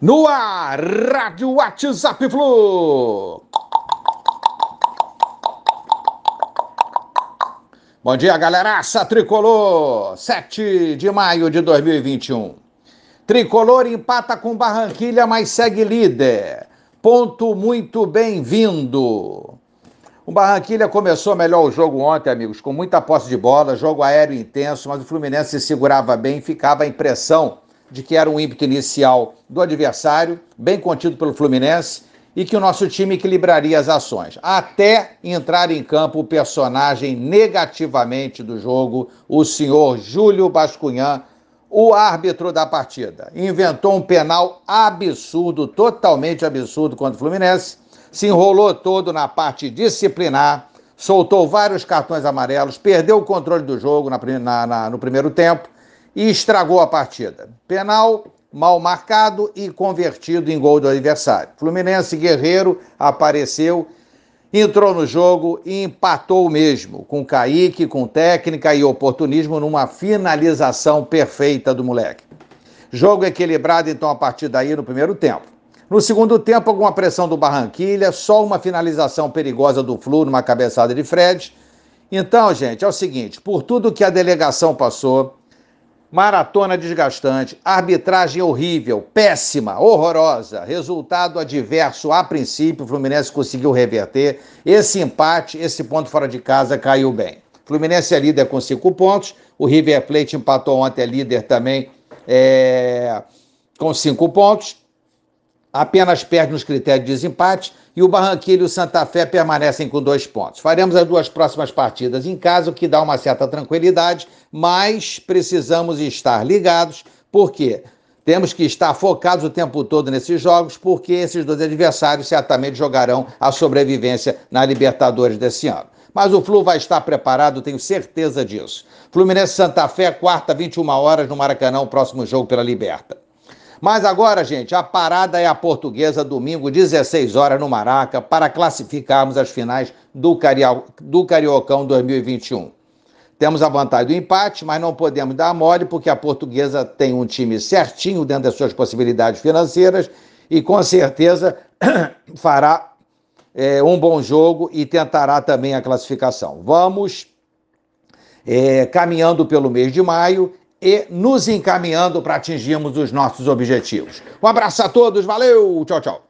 No ar, Rádio WhatsApp Flu. Bom dia, galeraça tricolor. 7 de maio de 2021. Tricolor empata com Barranquilha, mas segue líder. Ponto muito bem-vindo. O Barranquilha começou melhor o jogo ontem, amigos, com muita posse de bola, jogo aéreo intenso, mas o Fluminense se segurava bem, ficava a impressão de que era um ímpeto inicial do adversário, bem contido pelo Fluminense, e que o nosso time equilibraria as ações. Até entrar em campo o personagem negativamente do jogo, o senhor Júlio Bascunhã, o árbitro da partida. Inventou um penal absurdo, totalmente absurdo contra o Fluminense, se enrolou todo na parte disciplinar, soltou vários cartões amarelos, perdeu o controle do jogo na, na, na, no primeiro tempo e estragou a partida. Penal mal marcado e convertido em gol do adversário. Fluminense Guerreiro apareceu, entrou no jogo e empatou mesmo, com Kaique, com técnica e oportunismo numa finalização perfeita do moleque. Jogo equilibrado então a partir daí no primeiro tempo. No segundo tempo, alguma pressão do Barranquilha, só uma finalização perigosa do Flu numa cabeçada de Fred. Então, gente, é o seguinte: por tudo que a delegação passou, Maratona desgastante, arbitragem horrível, péssima, horrorosa, resultado adverso a princípio, o Fluminense conseguiu reverter. Esse empate, esse ponto fora de casa caiu bem. Fluminense é líder com cinco pontos, o River Plate empatou ontem, é líder também é, com cinco pontos apenas perde nos critérios de desempate e o Barranquilla e o Santa Fé permanecem com dois pontos. Faremos as duas próximas partidas em casa, o que dá uma certa tranquilidade, mas precisamos estar ligados, porque temos que estar focados o tempo todo nesses jogos, porque esses dois adversários certamente jogarão a sobrevivência na Libertadores desse ano. Mas o Flu vai estar preparado, tenho certeza disso. Fluminense Santa Fé, quarta, 21 horas no Maracanã, o próximo jogo pela Liberta. Mas agora, gente, a parada é a portuguesa, domingo, 16 horas no Maraca, para classificarmos as finais do, Cario... do Cariocão 2021. Temos a vantagem do empate, mas não podemos dar mole, porque a portuguesa tem um time certinho dentro das suas possibilidades financeiras e com certeza fará é, um bom jogo e tentará também a classificação. Vamos é, caminhando pelo mês de maio e nos encaminhando para atingirmos os nossos objetivos. Um abraço a todos, valeu, tchau, tchau.